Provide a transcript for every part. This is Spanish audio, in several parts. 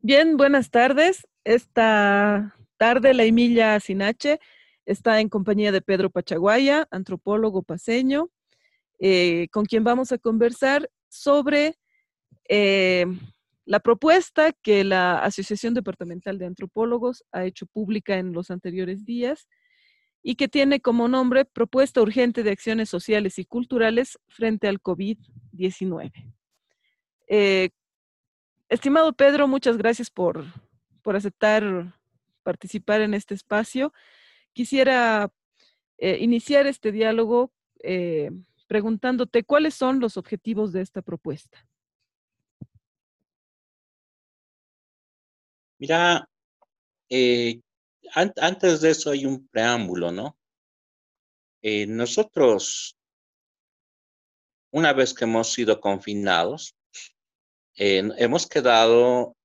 Bien, buenas tardes. Esta tarde la Emilia Sinache está en compañía de Pedro Pachaguaya, antropólogo paseño, eh, con quien vamos a conversar sobre eh, la propuesta que la Asociación Departamental de Antropólogos ha hecho pública en los anteriores días y que tiene como nombre Propuesta Urgente de Acciones Sociales y Culturales frente al COVID-19. Estimado Pedro, muchas gracias por, aceptar participar en este espacio. Quisiera eh, iniciar este diálogo eh, preguntándote cuáles son los objetivos de esta propuesta. Mira, eh, antes de eso hay un preámbulo, ¿no? nosotros, una vez que hemos sido confinados, hemos quedado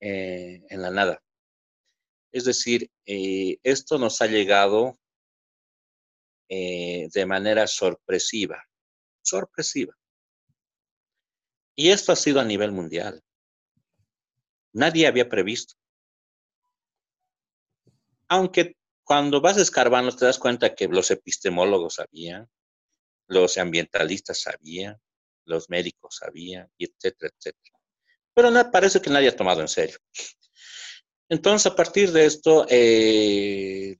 eh, en la nada. Es decir, eh, esto nos ha llegado eh, de manera sorpresiva, sorpresiva. Y esto ha sido a nivel mundial. Nadie había previsto. Aunque cuando vas escarbando te das cuenta que los epistemólogos sabían, los ambientalistas sabían, los médicos sabían, y etcétera, etcétera. Pero no, parece que nadie ha tomado en serio. Entonces, a partir de esto, eh,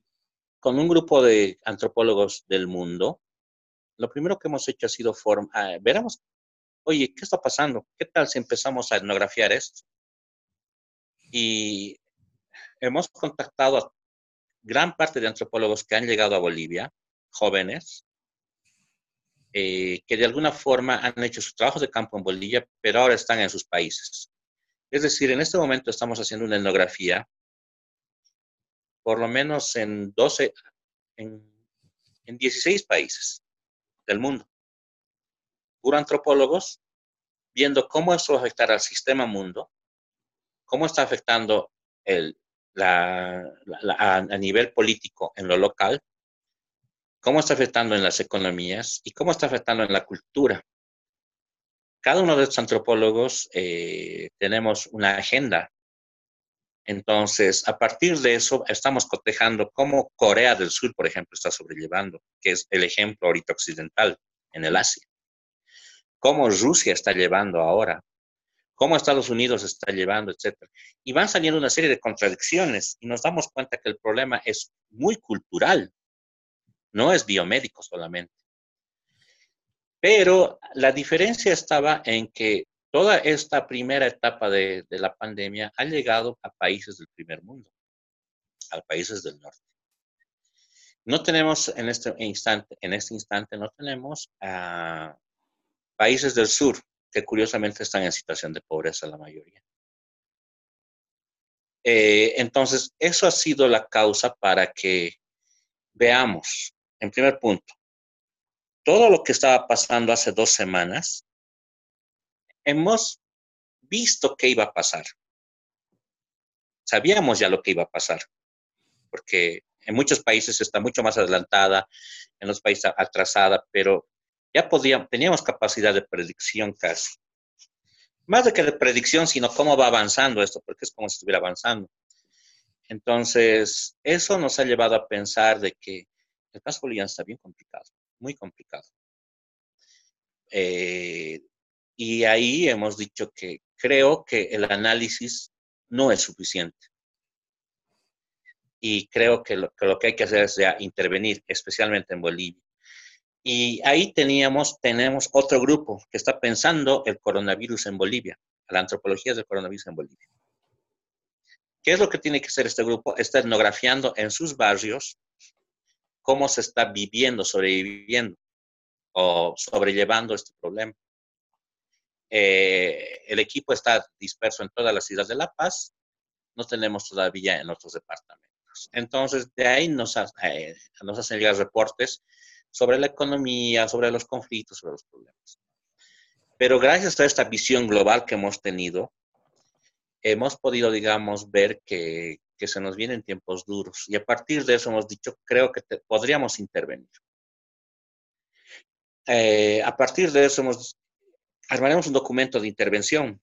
con un grupo de antropólogos del mundo, lo primero que hemos hecho ha sido formar, ah, veremos, oye, ¿qué está pasando? ¿Qué tal si empezamos a etnografiar esto? Y hemos contactado a gran parte de antropólogos que han llegado a Bolivia, jóvenes, eh, que de alguna forma han hecho su trabajo de campo en Bolivia, pero ahora están en sus países. Es decir, en este momento estamos haciendo una etnografía, por lo menos en 12, en, en 16 países del mundo. Puro antropólogos, viendo cómo eso va a afectar al sistema mundo, cómo está afectando el, la, a nivel político en lo local, cómo está afectando en las economías y cómo está afectando en la cultura. Cada uno de estos antropólogos eh, tenemos una agenda. Entonces, a partir de eso, estamos cotejando cómo Corea del Sur, por ejemplo, está sobrellevando, que es el ejemplo ahorita occidental en el Asia. Cómo Rusia está llevando ahora, cómo Estados Unidos está llevando, etcétera. Y van saliendo una serie de contradicciones y nos damos cuenta que el problema es muy cultural no es biomédico solamente. Pero la diferencia estaba en que toda esta primera etapa de, la pandemia ha llegado a países del primer mundo, a países del norte. No tenemos en este instante, en este instante no tenemos a países del sur que curiosamente están en situación de pobreza la mayoría. Eh, entonces, eso ha sido la causa para que veamos en primer punto, todo lo que estaba pasando hace dos semanas, hemos visto qué iba a pasar. Sabíamos ya lo que iba a pasar, porque en muchos países está mucho más adelantada, en los países atrasada, pero ya podíamos, teníamos capacidad de predicción casi. Más de que de predicción, sino cómo va avanzando esto, porque es como si estuviera avanzando. Entonces, eso nos ha llevado a pensar de que el caso boliviano está bien complicado, muy complicado. Eh, y ahí hemos dicho que creo que el análisis no es suficiente. Y creo que lo, que hay que hacer es ya intervenir, especialmente en Bolivia. Y ahí teníamos, tenemos otro grupo que está pensando el coronavirus en Bolivia, la antropología del coronavirus en Bolivia. ¿Qué es lo que tiene que hacer este grupo? Está etnografiando en sus barrios cómo se está viviendo, sobreviviendo o sobrellevando este problema. Eh, el equipo está disperso en todas las ciudades de La Paz, no tenemos todavía en otros departamentos. Entonces, de ahí nos, eh, nos hacen llegar reportes sobre la economía, sobre los conflictos, sobre los problemas. Pero gracias a esta visión global que hemos tenido, hemos podido, digamos, ver que, que se nos vienen tiempos duros. Y a partir de eso hemos dicho, creo que podríamos intervenir. Eh, a partir de eso armaremos un documento de intervención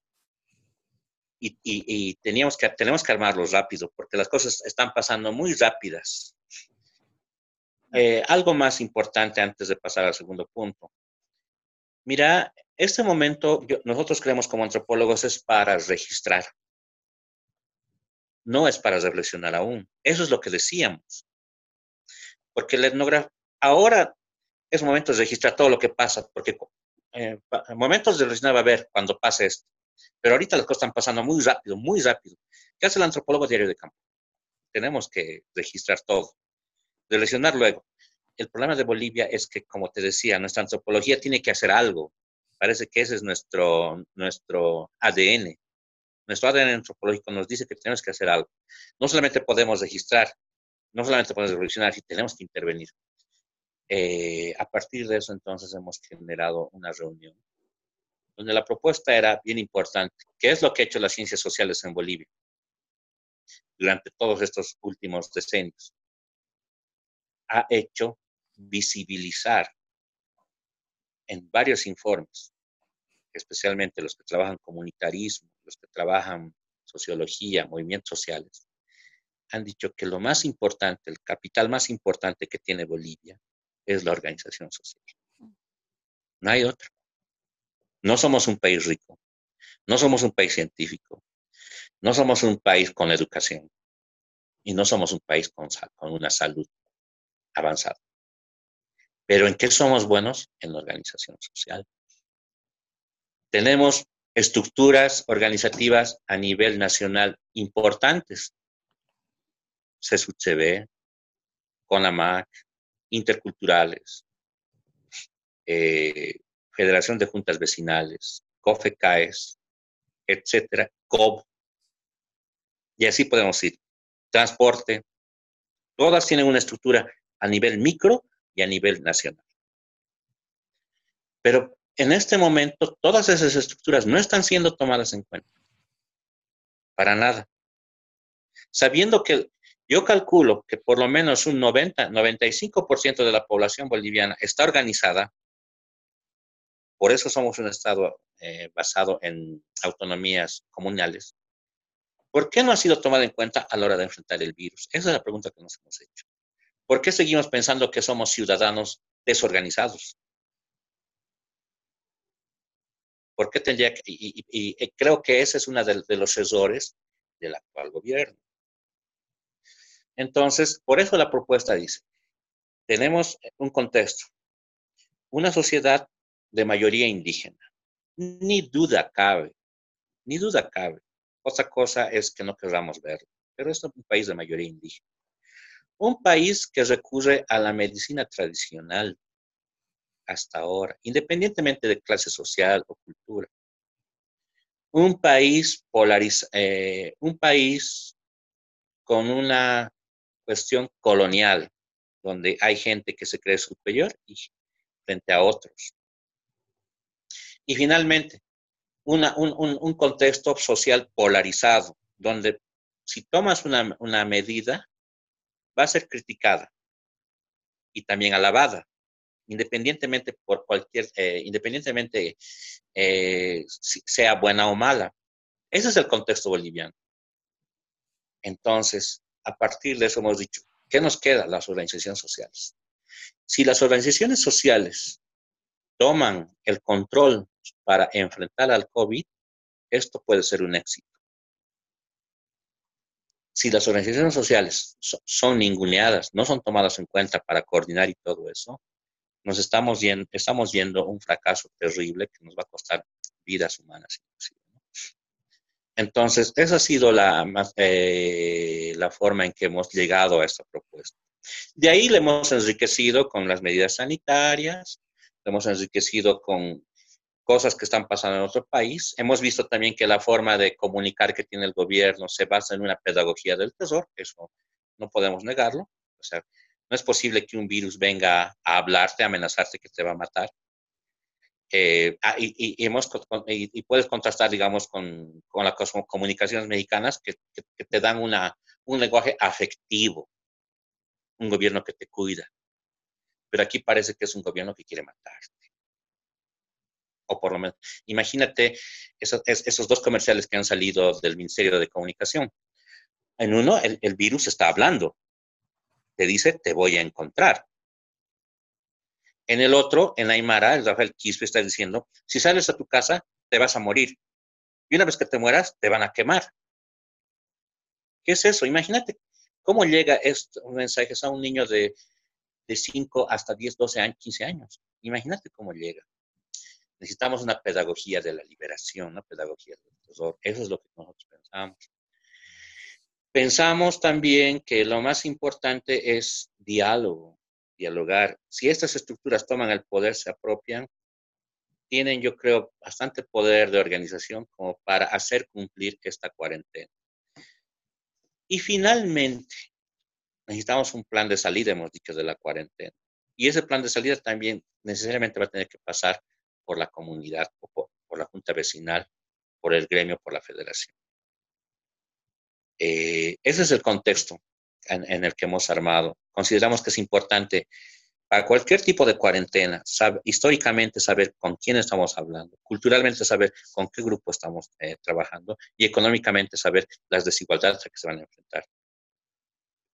y, teníamos que, tenemos que armarlos rápido porque las cosas están pasando muy rápidas. Eh, algo más importante antes de pasar al segundo punto. Mira, este momento nosotros creemos como antropólogos es para registrar. No es para reflexionar aún. Eso es lo que decíamos. Porque la etnografía, ahora es momento de registrar todo lo que pasa, porque eh, momentos de reflexionar va a haber cuando pase esto. Pero ahorita las cosas están pasando muy rápido, muy rápido. ¿Qué hace el antropólogo diario de campo? Tenemos que registrar todo, relacionar luego. El problema de Bolivia es que, como te decía, nuestra antropología tiene que hacer algo. Parece que ese es nuestro, nuestro ADN. Nuestro ADN antropológico nos dice que tenemos que hacer algo. No solamente podemos registrar, no solamente podemos reflexionar, sino tenemos que intervenir. Eh, a partir de eso, entonces, hemos generado una reunión donde la propuesta era bien importante. ¿Qué es lo que ha hecho las ciencias sociales en Bolivia durante todos estos últimos decenios? Ha hecho visibilizar en varios informes, especialmente los que trabajan comunitarismo, los que trabajan sociología, movimientos sociales, han dicho que lo más importante, el capital más importante que tiene Bolivia es la organización social. No hay otro. No somos un país rico, no somos un país científico, no somos un país con educación y no somos un país con, con una salud avanzada. Pero ¿en qué somos buenos? En la organización social. Tenemos estructuras organizativas a nivel nacional importantes. CSUCB, CONAMAC, interculturales, eh, Federación de Juntas Vecinales, COFECAES, etcétera, COB. Y así podemos ir. Transporte. Todas tienen una estructura a nivel micro y a nivel nacional. Pero en este momento todas esas estructuras no están siendo tomadas en cuenta. Para nada. Sabiendo que yo calculo que por lo menos un 90, 95% de la población boliviana está organizada, por eso somos un Estado eh, basado en autonomías comunales. ¿Por qué no ha sido tomado en cuenta a la hora de enfrentar el virus? Esa es la pregunta que nos hemos hecho. ¿Por qué seguimos pensando que somos ciudadanos desorganizados? ¿Por qué tendría que, y, creo que ese es uno de, los errores del actual gobierno. Entonces, por eso la propuesta dice, tenemos un contexto, una sociedad de mayoría indígena. Ni duda cabe, ni duda cabe. Otra cosa es que no queramos verlo, pero es un país de mayoría indígena. Un país que recurre a la medicina tradicional hasta ahora, independientemente de clase social o cultura. Un país polariz eh, un país con una cuestión colonial, donde hay gente que se cree superior frente a otros. Y finalmente, un, contexto social polarizado, donde si tomas una, medida, va a ser criticada y también alabada, independientemente por cualquier, eh, independientemente eh, sea buena o mala. Ese es el contexto boliviano. Entonces, a partir de eso hemos dicho, ¿qué nos queda? Las organizaciones sociales. Si las organizaciones sociales toman el control para enfrentar al COVID, esto puede ser un éxito. Si las organizaciones sociales son ninguneadas, no son tomadas en cuenta para coordinar y todo eso, nos estamos viendo, estamos viendo un fracaso terrible que nos va a costar vidas humanas Entonces, esa ha sido la, eh, la forma en que hemos llegado a esta propuesta. De ahí le hemos enriquecido con las medidas sanitarias, hemos enriquecido con cosas que están pasando en otro país. Hemos visto también que la forma de comunicar que tiene el gobierno se basa en una pedagogía del terror, eso no podemos negarlo. O sea, no es posible que un virus venga a hablarte, a amenazarte que te va a matar. Eh, ah, y, puedes contrastar, digamos, con, las comunicaciones mexicanas que, te dan un lenguaje afectivo, un gobierno que te cuida, pero aquí parece que es un gobierno que quiere matarte. o por lo menos, imagínate esos, dos comerciales que han salido del Ministerio de Comunicación. En uno, el virus está hablando, te dice, te voy a encontrar. En el otro, en Aymara, el Rafael Quispe está diciendo, si sales a tu casa, te vas a morir. Y una vez que te mueras, te van a quemar. ¿Qué es eso? Imagínate cómo llega estos mensajes a un niño de, de 5 hasta 10, 12 años, 15 años. Imagínate cómo llega. Necesitamos una pedagogía de la liberación, una pedagogía del tesoro. Eso es lo que nosotros pensamos. Pensamos también que lo más importante es diálogo, dialogar. Si estas estructuras toman el poder, se apropian, tienen, yo creo, bastante poder de organización como para hacer cumplir esta cuarentena. Y finalmente, necesitamos un plan de salida, hemos dicho, de la cuarentena. Y ese plan de salida también necesariamente va a tener que pasar por la comunidad, por, por la junta vecinal, por el gremio, por la federación. Eh, ese es el contexto en, el que hemos armado. Consideramos que es importante para cualquier tipo de cuarentena, históricamente saber con quién estamos hablando, culturalmente saber con qué grupo estamos eh, trabajando y económicamente saber las desigualdades a que se van a enfrentar.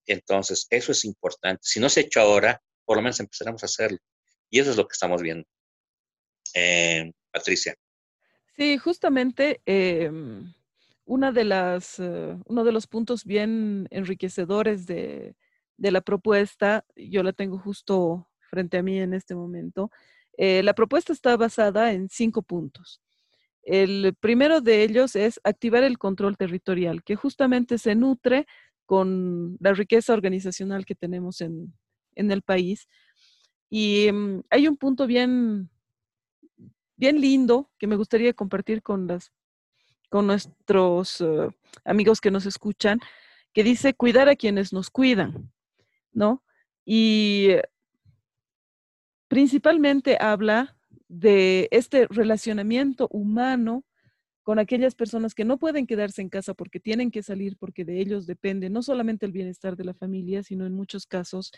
Entonces, eso es importante. Si no se ha hecho ahora, por lo menos empezaremos a hacerlo. Y eso es lo que estamos viendo. Eh, Patricia. Sí, justamente em, una de las, eh, uno de los puntos bien enriquecedores de, la propuesta, yo la tengo justo frente a mí en este momento, eh, la propuesta está basada en cinco puntos. El primero de ellos es activar el control territorial, que justamente se nutre con la riqueza organizacional que tenemos en, el país. Y mm, hay un punto bien, bien lindo que me gustaría compartir con las con nuestros eh, amigos que nos escuchan, que dice cuidar a quienes nos cuidan, ¿no? Y principalmente habla de este relacionamiento humano con aquellas personas que no pueden quedarse en casa porque tienen que salir, porque de ellos depende no solamente el bienestar de la familia, sino en muchos casos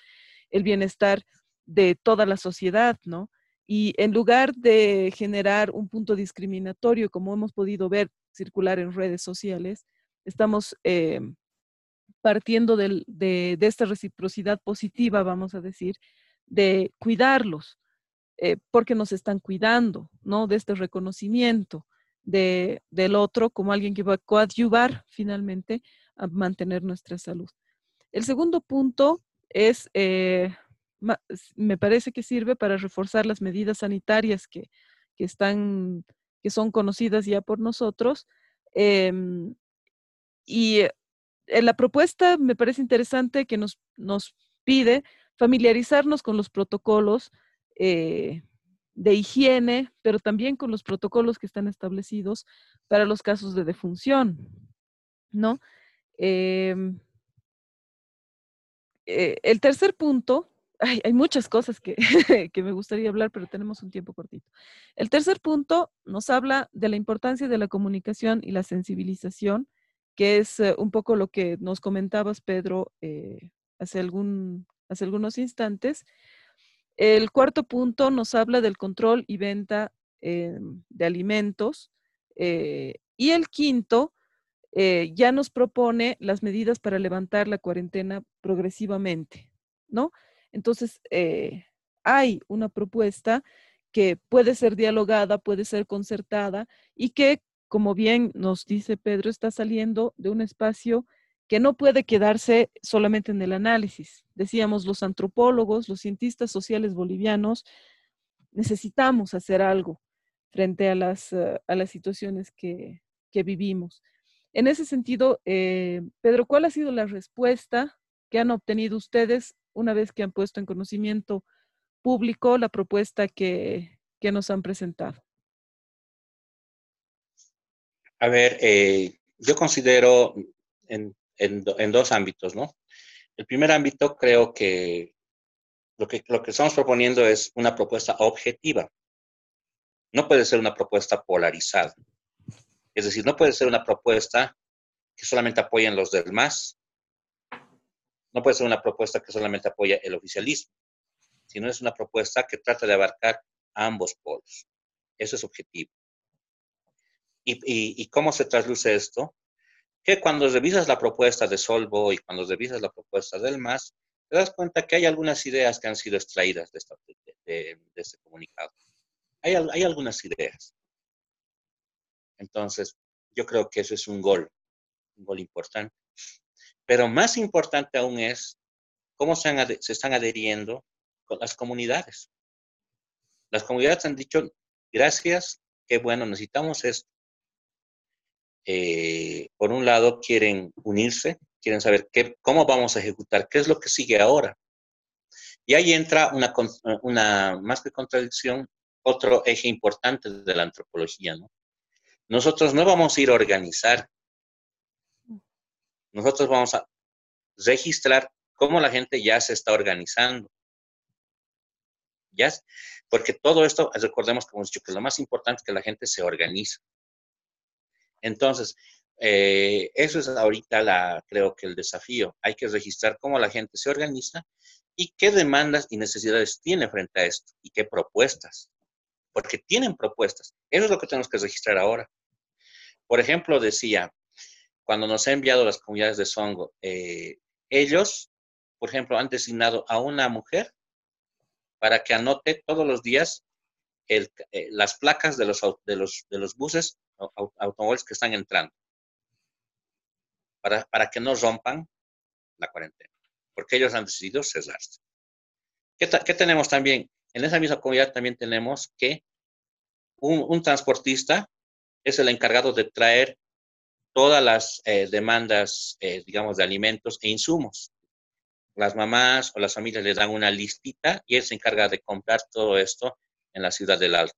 el bienestar de toda la sociedad, ¿no? Y en lugar de generar un punto discriminatorio, como hemos podido ver circular en redes sociales, estamos eh, partiendo de, esta reciprocidad positiva, vamos a decir, de cuidarlos, eh, porque nos están cuidando, ¿no? De este reconocimiento de, del otro como alguien que va a coadyuvar finalmente a mantener nuestra salud. El segundo punto es, eh, me parece que sirve para reforzar las medidas sanitarias que, que están que son conocidas ya por nosotros. Em, y en la propuesta me parece interesante que nos, nos pide familiarizarnos con los protocolos eh, de higiene, pero también con los protocolos que están establecidos para los casos de defunción, ¿no? Em, eh, el tercer punto hay, muchas cosas que, que, me gustaría hablar, pero tenemos un tiempo cortito. El tercer punto nos habla de la importancia de la comunicación y la sensibilización, que es eh, un poco lo que nos comentabas, Pedro, eh, hace, algún, hace algunos instantes. El cuarto punto nos habla del control y venta eh, de alimentos. y el quinto ya nos propone las medidas para levantar la cuarentena progresivamente, ¿no? Entonces, eh, hay una propuesta que puede ser dialogada, puede ser concertada y que, como bien nos dice Pedro, está saliendo de un espacio que no puede quedarse solamente en el análisis. Decíamos, los antropólogos, los cientistas sociales bolivianos, necesitamos hacer algo frente a las, eh, a las situaciones que, vivimos. En ese sentido, eh, Pedro, ¿cuál ha sido la respuesta que han obtenido ustedes una vez que han puesto en conocimiento público la propuesta que, nos han presentado? A ver, eh, yo considero en, dos ámbitos, ¿no? El primer ámbito creo que lo, que lo que estamos proponiendo es una propuesta objetiva. No puede ser una propuesta polarizada. Es decir, no puede ser una propuesta que solamente apoyen los demás no puede ser una propuesta que solamente apoya el oficialismo, sino es una propuesta que trata de abarcar ambos polos. Eso es objetivo. ¿Y, cómo se trasluce esto? Que cuando revisas la propuesta de Solvo y cuando revisas la propuesta del MAS, te das cuenta que hay algunas ideas que han sido extraídas de, este comunicado. Hay algunas ideas. Entonces, yo creo que eso es un gol, un gol importante. Pero más importante aún es cómo se, están adheriendo con las comunidades. Las comunidades han dicho, gracias, qué bueno, necesitamos esto. Eh, por un lado, quieren unirse, quieren saber qué, cómo vamos a ejecutar, qué es lo que sigue ahora. Y ahí entra una, una más que contradicción, otro eje importante de la antropología, ¿no? Nosotros no vamos a ir a organizar, nosotros vamos a registrar cómo la gente ya se está organizando. ¿Ya? Porque todo esto, recordemos que hemos dicho que lo más importante es que la gente se organiza. Entonces, eh, eso es ahorita la, creo que el desafío. Hay que registrar cómo la gente se organiza y qué demandas y necesidades tiene frente a esto y qué propuestas. Porque tienen propuestas. Eso es lo que tenemos que registrar ahora. Por ejemplo, decía, cuando nos ha enviado las comunidades de Songo, eh, ellos, por ejemplo, han designado a una mujer para que anote todos los días eh, las placas de los, de los, de los buses, automóviles que están entrando, para, para que no rompan la cuarentena, porque ellos han decidido cerrarse. ¿Qué, ¿Qué, tenemos también? En esa misma comunidad también tenemos que un, un transportista es el encargado de traer todas las eh, demandas, eh, digamos, de alimentos e insumos. Las mamás o las familias le dan una listita y él se encarga de comprar todo esto en la ciudad del Alto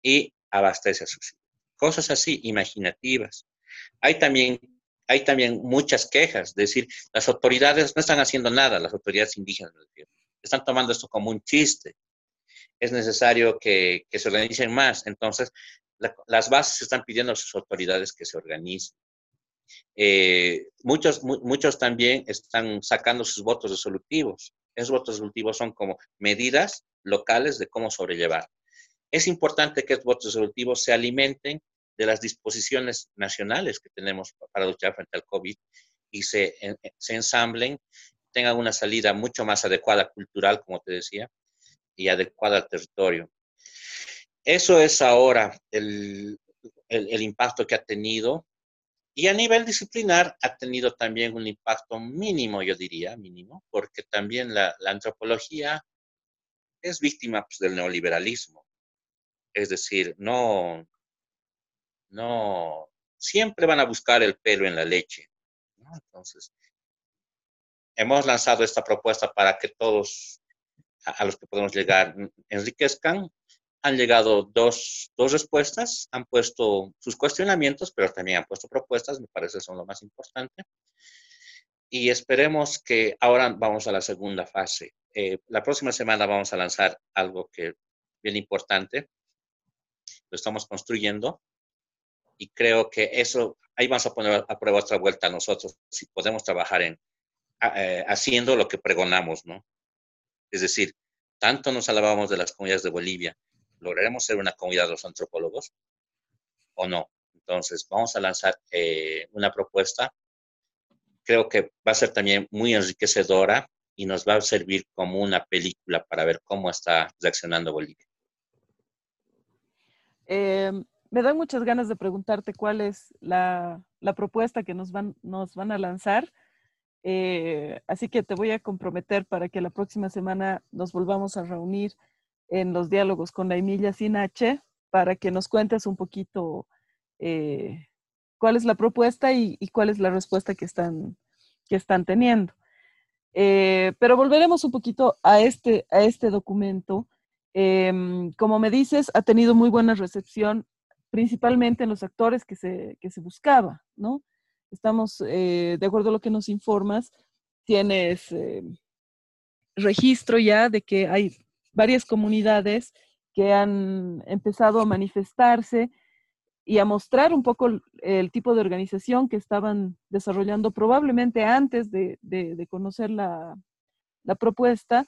y abastece a sus. Cosas así, imaginativas. Hay también, hay también muchas quejas, es decir, las autoridades no están haciendo nada, las autoridades indígenas, están tomando esto como un chiste. Es necesario que, que se organicen más. Entonces, las bases están pidiendo a sus autoridades que se organicen. Eh, muchos, muchos también están sacando sus votos resolutivos. Esos votos resolutivos son como medidas locales de cómo sobrellevar. Es importante que estos votos resolutivos se alimenten de las disposiciones nacionales que tenemos para luchar frente al COVID y se, se ensamblen, tengan una salida mucho más adecuada cultural, como te decía, y adecuada al territorio. Eso es ahora el, impacto que ha tenido. Y a nivel disciplinar ha tenido también un impacto mínimo, yo diría, mínimo, porque también la, antropología es víctima pues, del neoliberalismo. Es decir, no, no, siempre van a buscar el pelo en la leche. Entonces, hemos lanzado esta propuesta para que todos a, los que podemos llegar enriquezcan han llegado dos, dos, respuestas, han puesto sus cuestionamientos, pero también han puesto propuestas, me parece son lo más importante. Y esperemos que ahora vamos a la segunda fase. Eh, la próxima semana vamos a lanzar algo que bien importante. Lo estamos construyendo y creo que eso, ahí vamos a poner a prueba otra vuelta a nosotros, si podemos trabajar en eh, haciendo lo que pregonamos, ¿no? Es decir, tanto nos alabamos de las comunidades de Bolivia, ¿Lograremos ser una comunidad de los antropólogos o no? Entonces, vamos a lanzar eh, una propuesta. Creo que va a ser también muy enriquecedora y nos va a servir como una película para ver cómo está reaccionando Bolivia. Em, me dan muchas ganas de preguntarte cuál es la, propuesta que nos van, nos van a lanzar. Eh, así que te voy a comprometer para que la próxima semana nos volvamos a reunir en los diálogos con la Emilia Sinache para que nos cuentes un poquito eh, cuál es la propuesta y, cuál es la respuesta que están, que están teniendo. Eh, pero volveremos un poquito a este, a este documento. Em, como me dices, ha tenido muy buena recepción, principalmente en los actores que se, que se buscaba, ¿no? Estamos, eh, de acuerdo a lo que nos informas, tienes registro ya de que hay varias comunidades que han empezado a manifestarse y a mostrar un poco el, tipo de organización que estaban desarrollando probablemente antes de, conocer la, propuesta,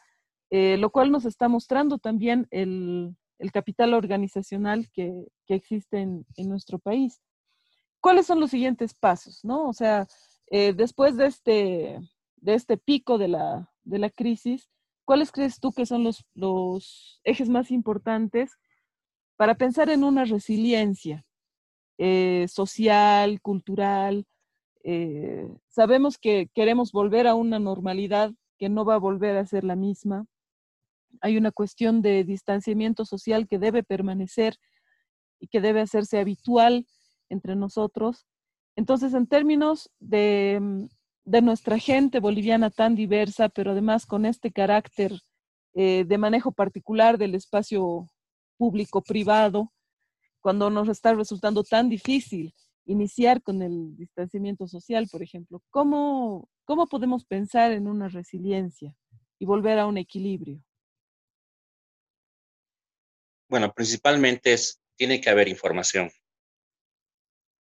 eh, lo cual nos está mostrando también el, el capital organizacional que, existe en, nuestro país. ¿Cuáles son los siguientes pasos? ¿no? O sea, eh, después de este, de este pico de la, crisis, ¿cuáles crees tú que son los, ejes más importantes para pensar en una resiliencia eh, social, cultural? Eh, sabemos que queremos volver a una normalidad que no va a volver a ser la misma hay una cuestión de distanciamiento social que debe permanecer y que debe hacerse habitual entre nosotros. Entonces, en términos de, mm, nuestra gente boliviana tan diversa, pero además con este carácter eh, de manejo particular del espacio público-privado, cuando nos está resultando tan difícil iniciar con el distanciamiento social, por ejemplo, ¿cómo, cómo podemos pensar en una resiliencia y volver a un equilibrio? Bueno, principalmente es, tiene que haber información.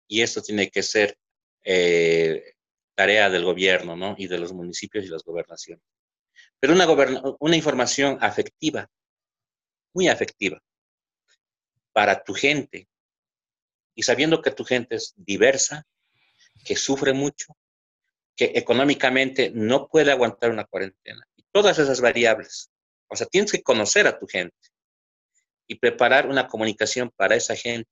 Y esto tiene que ser eh, tarea del gobierno, ¿no? Y de los municipios y las gobernaciones. Pero una, información afectiva, muy afectiva, para tu gente. Y sabiendo que tu gente es diversa, que sufre mucho, que económicamente no puede aguantar una cuarentena. Y todas esas variables. O sea, tienes que conocer a tu gente y preparar una comunicación para esa gente.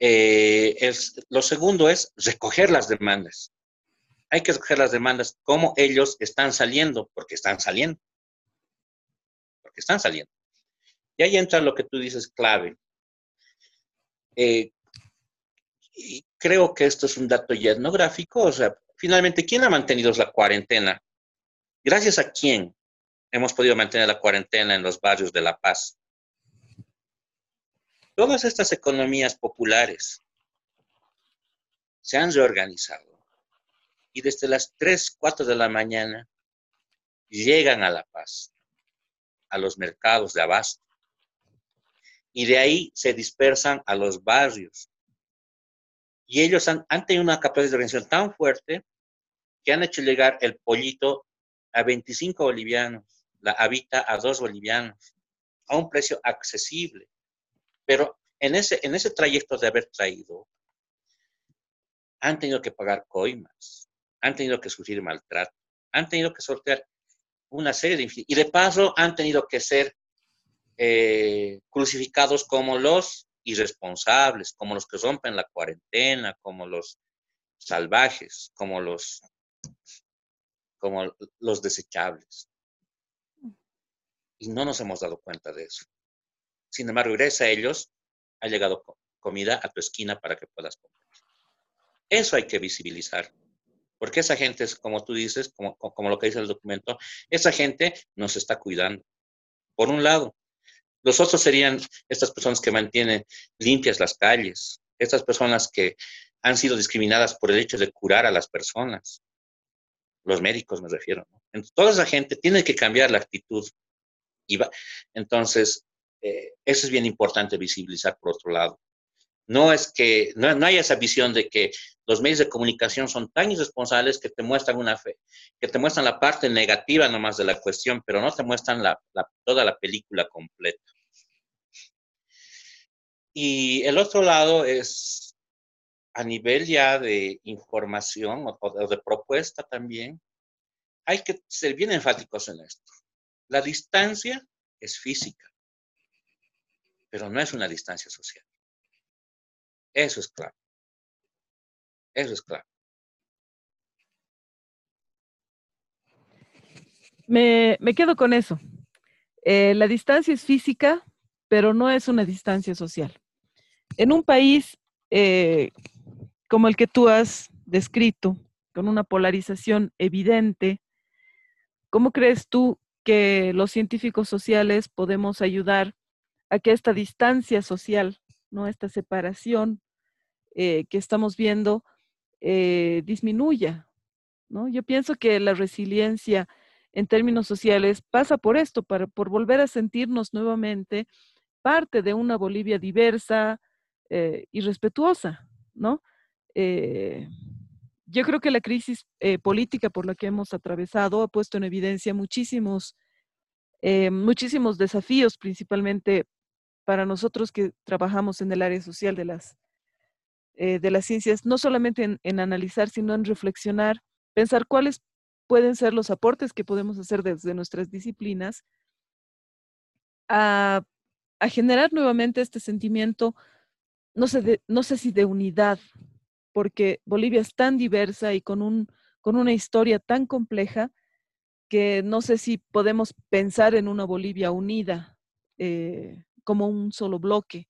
Eh, lo segundo es recoger las demandas. Hay que recoger las demandas, cómo ellos están saliendo, porque están saliendo. Porque están saliendo. Y ahí entra lo que tú dices clave. Eh, creo que esto es un dato ya etnográfico, o sea, finalmente, ¿quién ha mantenido la cuarentena? ¿Gracias a quién? hemos podido mantener la cuarentena en los barrios de La Paz. Todas estas economías populares se han reorganizado y desde las 3, 4 de la mañana llegan a La Paz, a los mercados de abasto, y de ahí se dispersan a los barrios. Y ellos han, tenido una capacidad de organización tan fuerte que han hecho llegar el pollito a 25 bolivianos la habita a dos bolivianos, a un precio accesible. Pero en ese, en ese trayecto de haber traído, han tenido que pagar coimas, han tenido que sufrir maltrato, han tenido que sortear una serie de... Y de paso han tenido que ser eh, crucificados como los irresponsables, como los que rompen la cuarentena, como los salvajes, como los, como los desechables y no nos hemos dado cuenta de eso. Sin embargo, gracias a ellos ha llegado comida a tu esquina para que puedas comprar. Eso hay que visibilizar, porque esa gente es, como tú dices, como, lo que dice el documento, esa gente nos está cuidando. Por un lado, los otros serían estas personas que mantienen limpias las calles, estas personas que han sido discriminadas por el hecho de curar a las personas, los médicos me refiero. Toda esa gente tiene que cambiar la actitud entonces, eh, eso es bien importante visibilizar por otro lado. No es que, no, no, hay esa visión de que los medios de comunicación son tan irresponsables que te muestran una fe, que te muestran la parte negativa nomás de la cuestión, pero no te muestran la, toda la película completa. Y el otro lado es a nivel ya de información o de propuesta también, hay que ser bien enfáticos en esto. La distancia es física, pero no es una distancia social. Eso es claro. Eso es claro. Me, quedo con eso. Eh, la distancia es física, pero no es una distancia social. En un país eh, como el que tú has descrito, con una polarización evidente, ¿cómo crees tú que los científicos sociales podemos ayudar a que esta distancia social, ¿no? esta separación eh, que estamos viendo, eh, disminuya. ¿no? Yo pienso que la resiliencia en términos sociales pasa por esto, para, por volver a sentirnos nuevamente parte de una Bolivia diversa eh, y respetuosa, ¿no? yo creo que la crisis política por la que hemos atravesado ha puesto en evidencia muchísimos muchísimos desafíos, principalmente para nosotros que trabajamos en el área social de las, eh, de las ciencias, no solamente en, analizar, sino en reflexionar, pensar cuáles pueden ser los aportes que podemos hacer desde nuestras disciplinas a, generar nuevamente este sentimiento, no sé, no sé si de unidad, porque Bolivia es tan diversa y con, un, con una historia tan compleja que no sé si podemos pensar en una Bolivia unida eh, como un solo bloque,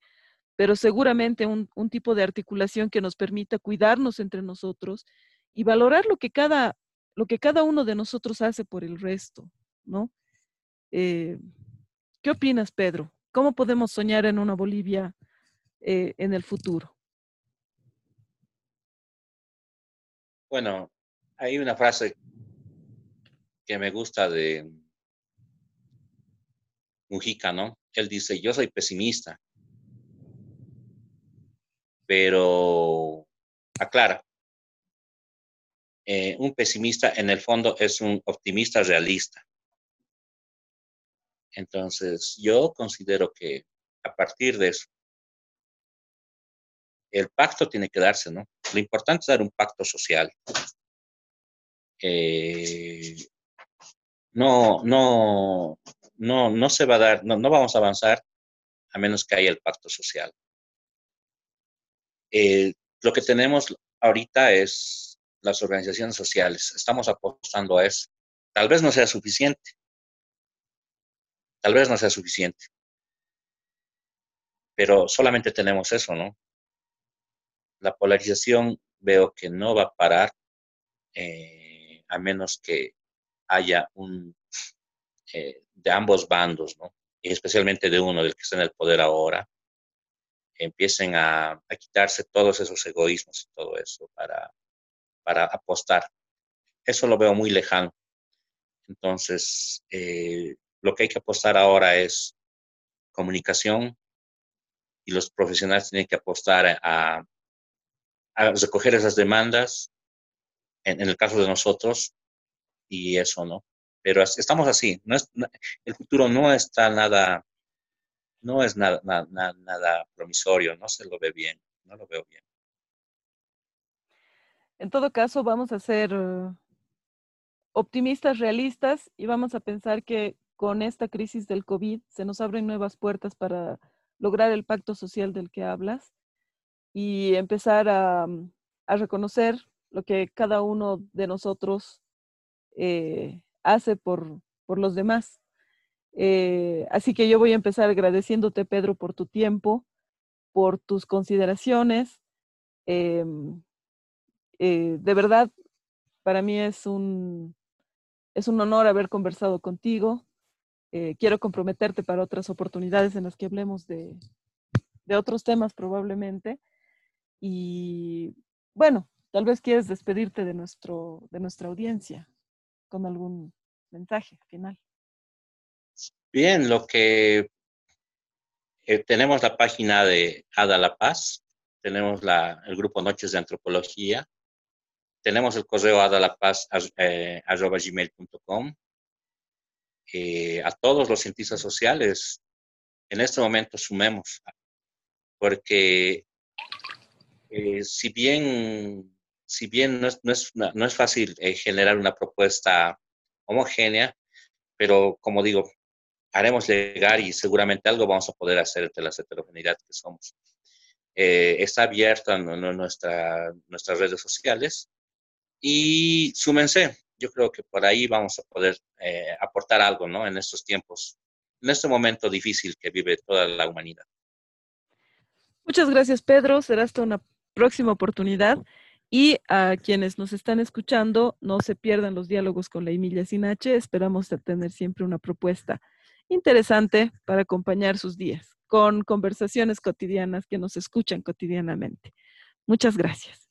pero seguramente un, un, tipo de articulación que nos permita cuidarnos entre nosotros y valorar lo que cada, lo que cada uno de nosotros hace por el resto, ¿no? Eh, ¿Qué opinas, Pedro? ¿Cómo podemos soñar en una Bolivia eh, en el futuro? Bueno, hay una frase que me gusta de Mujica, ¿no? Él dice, yo soy pesimista, pero aclara, eh, un pesimista en el fondo es un optimista realista. Entonces, yo considero que a partir de eso, el pacto tiene que darse, ¿no? Lo importante es dar un pacto social. Eh, no, no, no, no se va a dar, no, no, vamos a avanzar a menos que haya el pacto social. Eh, lo que tenemos ahorita es las organizaciones sociales. Estamos apostando a eso. Tal vez no sea suficiente. Tal vez no sea suficiente. Pero solamente tenemos eso, ¿no? La polarización veo que no va a parar eh, a menos que haya un eh, de ambos bandos, ¿no? Y especialmente de uno, del que está en el poder ahora, empiecen a, a quitarse todos esos egoísmos y todo eso para, para apostar. Eso lo veo muy lejano. Entonces, eh, lo que hay que apostar ahora es comunicación y los profesionales tienen que apostar a, a recoger esas demandas, en, en, el caso de nosotros, y eso, ¿no? Pero estamos así, no es, el futuro no está nada, no es nada, nada, nada promisorio, no se lo ve bien, no lo veo bien. En todo caso, vamos a ser optimistas, realistas y vamos a pensar que con esta crisis del COVID se nos abren nuevas puertas para lograr el pacto social del que hablas y empezar a, a reconocer lo que cada uno de nosotros eh, hace por, por, los demás. Eh, así que yo voy a empezar agradeciéndote, Pedro, por tu tiempo, por tus consideraciones. Eh, de verdad, para mí es un, es un honor haber conversado contigo. quiero comprometerte para otras oportunidades en las que hablemos de, de otros temas probablemente. Y bueno, tal vez quieres despedirte de, nuestro, de nuestra audiencia con algún mensaje final. Bien, lo que eh, tenemos la página de Ada La Paz, tenemos la, el grupo Noches de Antropología, tenemos el correo adalapaz eh. Eh, a todos los cientistas sociales, en este momento sumemos, porque eh, si bien si bien no es, no es, no es fácil eh, generar una propuesta homogénea, pero como digo, haremos llegar y seguramente algo vamos a poder hacer entre las heterogeneidades que somos. Eh, está abierta nuestra, nuestras redes sociales y súmense. Yo creo que por ahí vamos a poder eh, aportar algo ¿no? en estos tiempos, en este momento difícil que vive toda la humanidad. Muchas gracias, Pedro. Será hasta una próxima oportunidad. Y a quienes nos están escuchando, no se pierdan los diálogos con la Emilia Sinache. Esperamos tener siempre una propuesta interesante para acompañar sus días con conversaciones cotidianas que nos escuchan cotidianamente. Muchas gracias.